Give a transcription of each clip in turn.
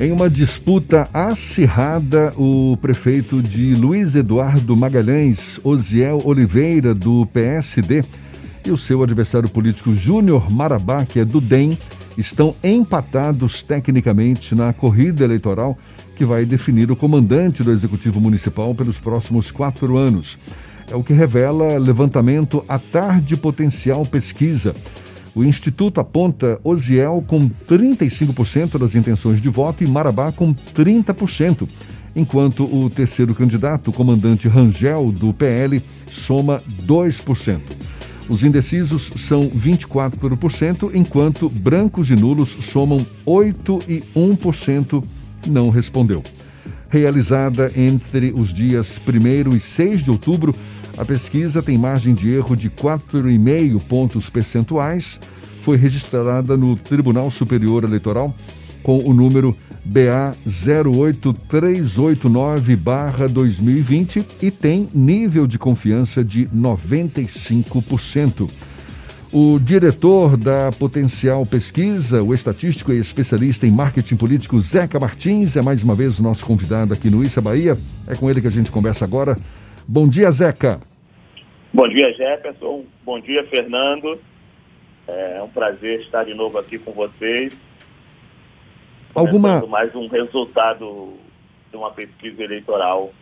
Em uma disputa acirrada, o prefeito de Luiz Eduardo Magalhães, Osiel Oliveira, do PSD, e o seu adversário político Júnior Marabá, que é do DEM, estão empatados tecnicamente na corrida eleitoral que vai definir o comandante do Executivo Municipal pelos próximos quatro anos. É o que revela levantamento à tarde potencial pesquisa. O Instituto aponta Osiel com 35% das intenções de voto e Marabá com 30%, enquanto o terceiro candidato, o comandante Rangel, do PL, soma 2%. Os indecisos são 24%, enquanto brancos e nulos somam 8% e 1% não respondeu. Realizada entre os dias 1 e 6 de outubro, a pesquisa tem margem de erro de 4,5 pontos percentuais. Foi registrada no Tribunal Superior Eleitoral com o número BA 08389-2020 e tem nível de confiança de 95%. O diretor da Potencial Pesquisa, o estatístico e especialista em marketing político Zeca Martins, é mais uma vez o nosso convidado aqui no Issa Bahia. É com ele que a gente conversa agora. Bom dia, Zeca. Bom dia, Jefferson. Bom dia, Fernando. É um prazer estar de novo aqui com vocês. Alguma mais um resultado de uma pesquisa eleitoral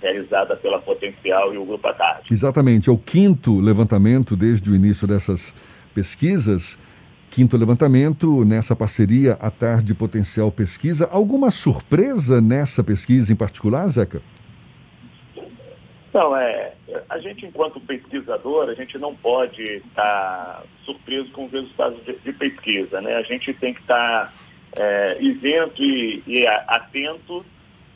realizada pela Potencial e o Grupo à Tarde. Exatamente, é o quinto levantamento desde o início dessas pesquisas. Quinto levantamento nessa parceria à Tarde Potencial Pesquisa. Alguma surpresa nessa pesquisa em particular, Zeca? Não, é, a gente enquanto pesquisador, a gente não pode estar surpreso com os resultados de, de pesquisa, né? A gente tem que estar é, isento e, e atento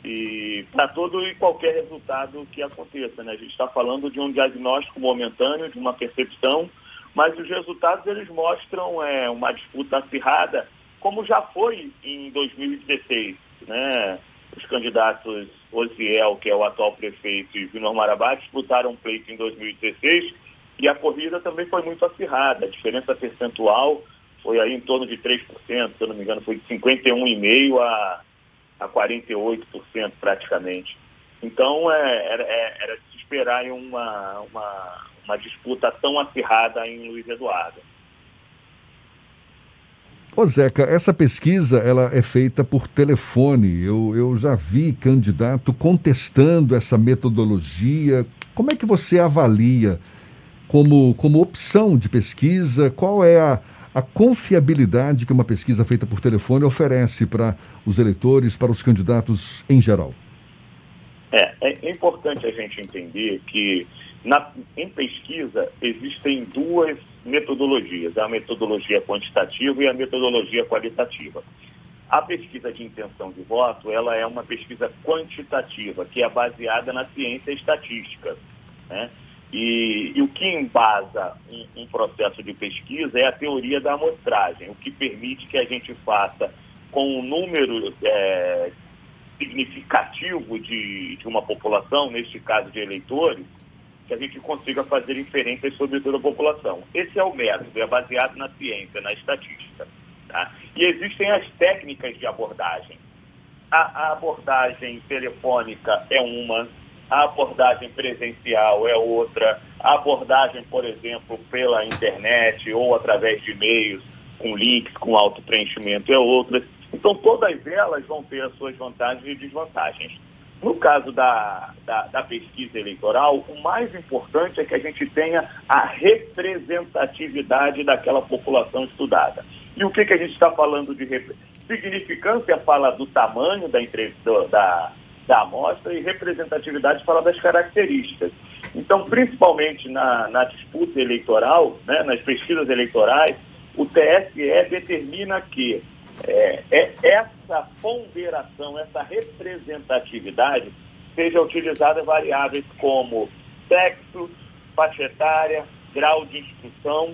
e para todo e qualquer resultado que aconteça. Né? A gente está falando de um diagnóstico momentâneo, de uma percepção, mas os resultados eles mostram é, uma disputa acirrada, como já foi em 2016. Né? Os candidatos Osiel, que é o atual prefeito, e Júnior Marabá disputaram um pleito em 2016 e a corrida também foi muito acirrada. A diferença percentual foi aí em torno de 3%, se eu não me engano, foi de 51,5% a a 48% praticamente. Então, é, era, é, era de se esperar uma, uma, uma disputa tão acirrada em Luiz Eduardo. Ô Zeca, essa pesquisa ela é feita por telefone. Eu, eu já vi candidato contestando essa metodologia. Como é que você avalia como, como opção de pesquisa? Qual é a, a confiabilidade que uma pesquisa feita por telefone oferece para os eleitores, para os candidatos em geral? É, é importante a gente entender que na, em pesquisa existem duas metodologias, a metodologia quantitativa e a metodologia qualitativa. A pesquisa de intenção de voto, ela é uma pesquisa quantitativa, que é baseada na ciência estatística. Né? E, e, o que embasa um, um, processo de pesquisa é a teoria da amostragem, o que permite que a gente faça com um número é, significativo de, de uma população, neste caso de eleitores, que a gente consiga fazer inferências sobre toda a população. Esse é o método, é baseado na ciência, na estatística. Tá? E existem as técnicas de abordagem. A, a abordagem telefônica é uma, a abordagem presencial é outra, a abordagem, por exemplo, pela internet ou através de e-mails com links, com auto-preenchimento é outra. Então, todas elas vão ter as suas vantagens e desvantagens. No caso da, da, da, pesquisa eleitoral, o mais importante é que a gente tenha a representatividade daquela população estudada. E o que, que a gente está falando de significância? Fala do tamanho da, da, da amostra e representatividade fala das características. Então, principalmente na, na disputa eleitoral, né, nas pesquisas eleitorais, o TSE determina que é, é essa ponderação, essa representatividade seja utilizada variáveis como sexo, faixa etária, grau de instrução,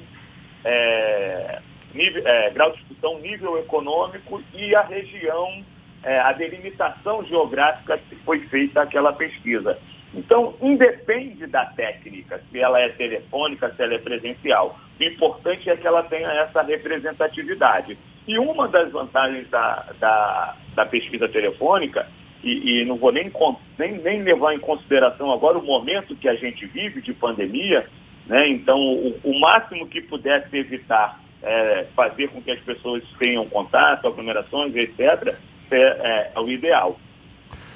é, nível, é, grau de instrução, nível econômico e a região é, a delimitação geográfica que foi feita aquela pesquisa. Então, independe da técnica, se ela é telefônica, se ela é presencial. O importante é que ela tenha essa representatividade. E uma das vantagens da, da, da pesquisa telefônica, e, e, não vou nem, nem, nem levar em consideração agora o momento que a gente vive de pandemia, né? então o, o máximo que pudesse evitar é, fazer com que as pessoas tenham contato, aglomerações, etc., é, é, é o ideal.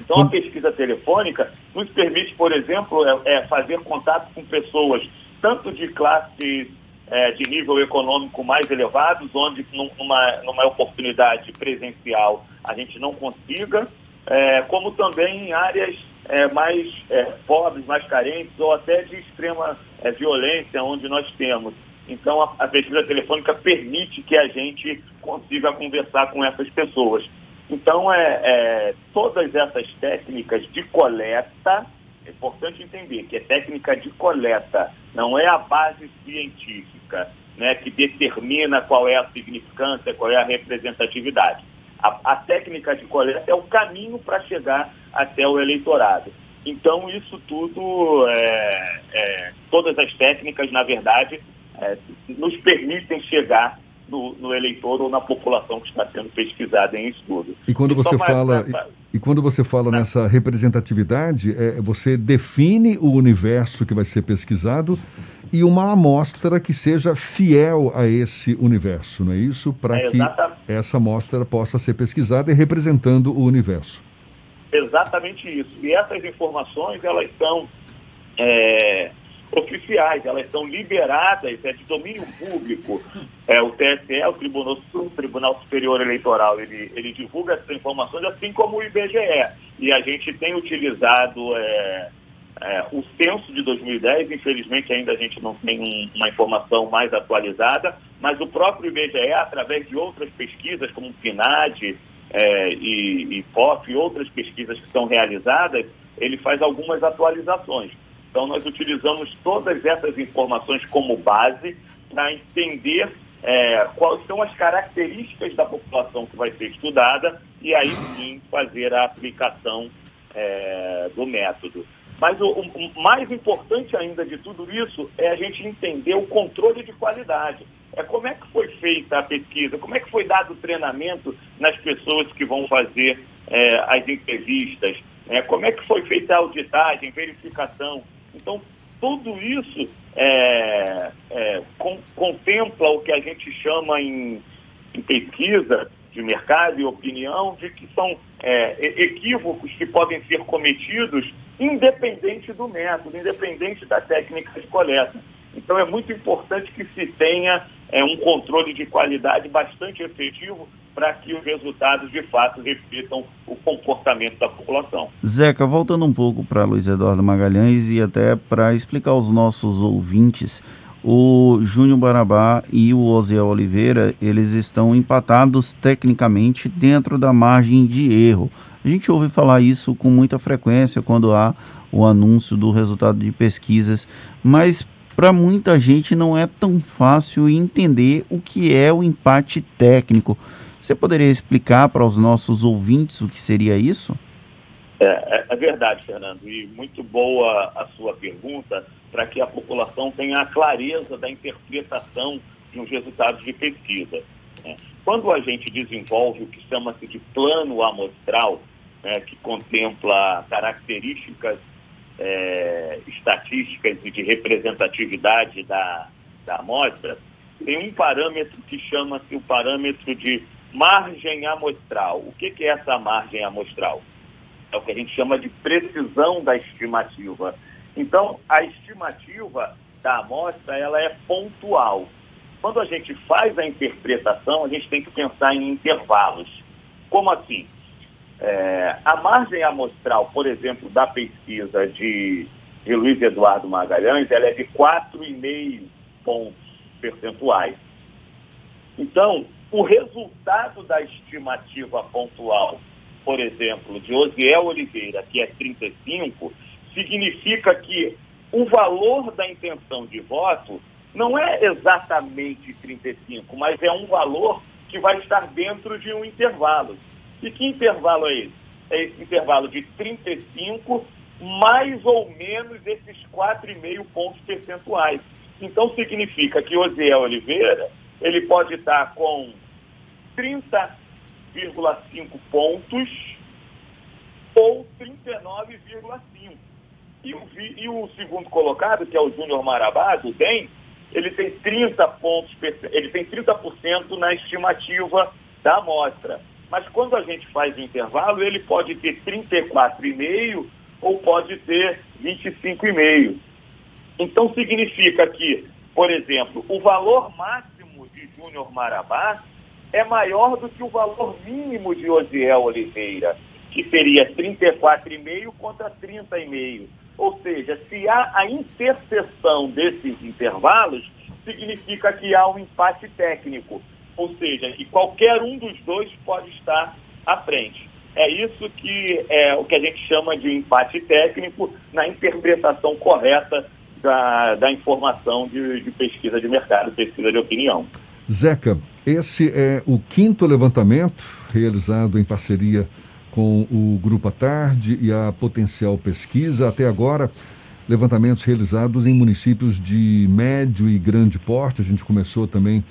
Então, a pesquisa telefônica nos permite, por exemplo, é, é fazer contato com pessoas tanto de classes é, de nível econômico mais elevados, onde numa, numa oportunidade presencial a gente não consiga, é, como também em áreas é, mais é, pobres, mais carentes ou até de extrema é, violência, onde nós temos. Então, a, a pesquisa telefônica permite que a gente consiga conversar com essas pessoas. Então, é, é, todas essas técnicas de coleta, é importante entender que é técnica de coleta, não é a base científica né, que determina qual é a significância, qual é a representatividade. A, a técnica de coleta é o caminho para chegar até o eleitorado. Então, isso tudo, é, é, todas as técnicas, na verdade, é, nos permitem chegar no, no, eleitor ou na população que está sendo pesquisada em estudo. E quando você fala e, e, quando você fala né? nessa representatividade, é, você define o universo que vai ser pesquisado e uma amostra que seja fiel a esse universo, não é isso? Para é, que essa amostra possa ser pesquisada e representando o universo. Exatamente isso. E essas informações elas são é, oficiais, elas são liberadas, é de domínio público. É, o TSE, o Tribunal, o Tribunal Superior Eleitoral, ele, ele divulga essas informações, assim como o IBGE. E a gente tem utilizado é, é, o censo de 2010, infelizmente ainda a gente não tem um, uma informação mais atualizada, mas o próprio IBGE, através de outras pesquisas, como o PNAD é, e, e POF e outras pesquisas que são realizadas, ele faz algumas atualizações. Então, nós utilizamos todas essas informações como base para entender é, quais são as características da população que vai ser estudada e aí sim fazer a aplicação é, do método. Mas o, o, mais importante ainda de tudo isso é a gente entender o controle de qualidade. É como é que foi feita a pesquisa, como é que foi dado o treinamento nas pessoas que vão fazer é, as entrevistas, é, como é que foi feita a auditagem, verificação. Então, tudo isso é, é, com, contempla o que a gente chama em, em, pesquisa de mercado e opinião de que são é, equívocos que podem ser cometidos independente do método, independente da técnica de coleta. Então é muito importante que se tenha é, um controle de qualidade bastante efetivo para que os resultados de fato reflitam o comportamento da população. Zeca, voltando um pouco para Luiz Eduardo Magalhães e até para explicar aos nossos ouvintes, o Júnior Barabá e o Osiel Oliveira, eles estão empatados tecnicamente dentro da margem de erro. A gente ouve falar isso com muita frequência quando há o anúncio do resultado de pesquisas, mas para muita gente não é tão fácil entender o que é o empate técnico. Você poderia explicar para os nossos ouvintes o que seria isso? É, é, é verdade, Fernando, e muito boa a sua pergunta para que a população tenha a clareza da interpretação uns resultados de pesquisa. Né? Quando a gente desenvolve o que chama-se de plano amostral, né, que contempla características é, estatísticas e de representatividade da, da amostra, tem um parâmetro que chama-se o parâmetro de margem amostral. O que, que é essa margem amostral? É o que a gente chama de precisão da estimativa. Então, a estimativa da amostra ela é pontual. Quando a gente faz a interpretação, a gente tem que pensar em intervalos. Como assim? É, a margem amostral, por exemplo, da pesquisa de, de Luiz Eduardo Magalhães, ela é de 4,5 pontos percentuais. Então, o resultado da estimativa pontual, por exemplo, de Osiel Oliveira, que é 35, significa que o valor da intenção de voto não é exatamente 35, mas é um valor que vai estar dentro de um intervalo. E que intervalo é esse? É esse intervalo de 35 mais ou menos esses 4,5 pontos percentuais. Então significa que Osiel Oliveira ele pode estar com 30,5 pontos ou 39,5. E o, e o segundo colocado, que é o Júnior Marabá, do DEM, ele tem 30 pontos, ele tem 30% na estimativa da amostra. Mas quando a gente faz o intervalo, ele pode ter 34,5 ou pode ter 25,5. Então significa que, por exemplo, o valor máximo de Júnior Marabá é maior do que o valor mínimo de Osiel Oliveira, que seria 34,5 contra 30,5. Ou seja, se há a interseção desses intervalos, significa que há um empate técnico. Ou seja, que qualquer um dos dois pode estar à frente. É isso que é o que a gente chama de empate técnico na interpretação correta da, da informação de, de pesquisa de mercado, pesquisa de opinião. Zeca, esse é o quinto levantamento realizado em parceria com o Grupo à Tarde e a Potencial Pesquisa. Até agora, levantamentos realizados em municípios de médio e grande porte. A gente começou também,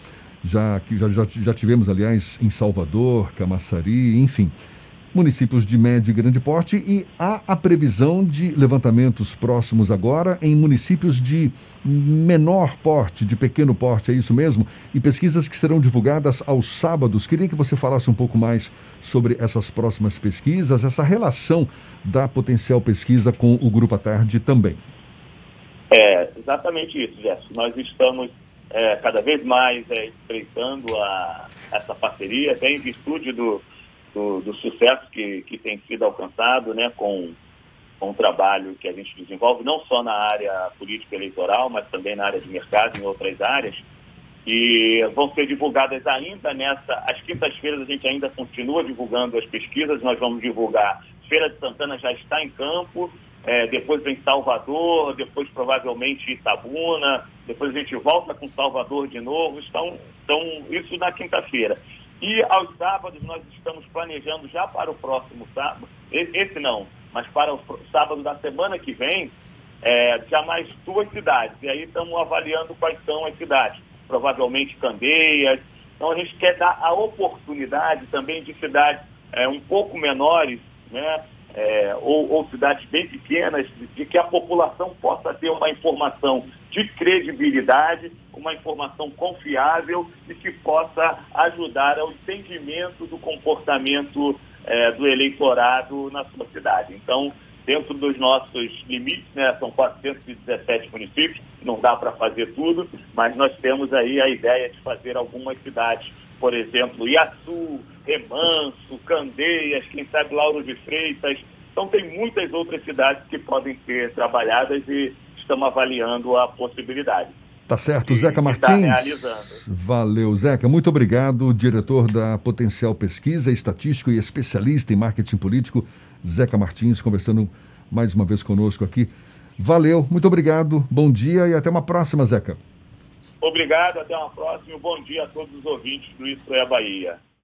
já, já, já, tivemos, aliás, em Salvador, Camaçari, enfim municípios de médio e grande porte e há a previsão de levantamentos próximos agora em municípios de menor porte, de pequeno porte, é isso mesmo? E pesquisas que serão divulgadas aos sábados. Queria que você falasse um pouco mais sobre essas próximas pesquisas, essa relação da potencial pesquisa com o Grupo à Tarde também. É, exatamente isso, Gerson. Nós estamos é, cada vez mais é, estreitando a, essa parceria, até em virtude do, do, do sucesso que, que tem sido alcançado né, com, com o trabalho que a gente desenvolve, não só na área política eleitoral, mas também na área de mercado, em outras áreas. E vão ser divulgadas ainda nessa. Às quintas-feiras a gente ainda continua divulgando as pesquisas, nós vamos divulgar. Feira de Santana já está em campo, é, depois vem Salvador, depois provavelmente Itabuna, depois a gente volta com Salvador de novo. Então, então isso na quinta-feira. E aos sábados nós estamos planejando já para o próximo sábado, esse não, mas para o sábado da semana que vem, é, já mais duas cidades. E aí estamos avaliando quais são as cidades. Provavelmente Candeias. Então a gente quer dar a oportunidade também de cidades é, um pouco menores, né? É, ou, ou, cidades bem pequenas, de, que a população possa ter uma informação de credibilidade, uma informação confiável e que possa ajudar ao entendimento do comportamento é, do eleitorado na sua cidade. Então, dentro dos nossos limites, né, são 417 municípios, não dá para fazer tudo, mas nós temos aí a ideia de fazer algumas cidades, por exemplo, Iaçu, Remanso, Candeias, quem sabe Lauro de Freitas. Então, tem muitas outras cidades que podem ser trabalhadas e estamos avaliando a possibilidade. Tá certo, de, Zeca Martins. Valeu, Zeca. Muito obrigado, diretor da Potencial Pesquisa, estatístico e especialista em marketing político, Zeca Martins, conversando mais uma vez conosco aqui. Valeu, muito obrigado, bom dia e até uma próxima, Zeca. Obrigado, até uma próxima. Bom dia a todos os ouvintes do Isso é a Bahia.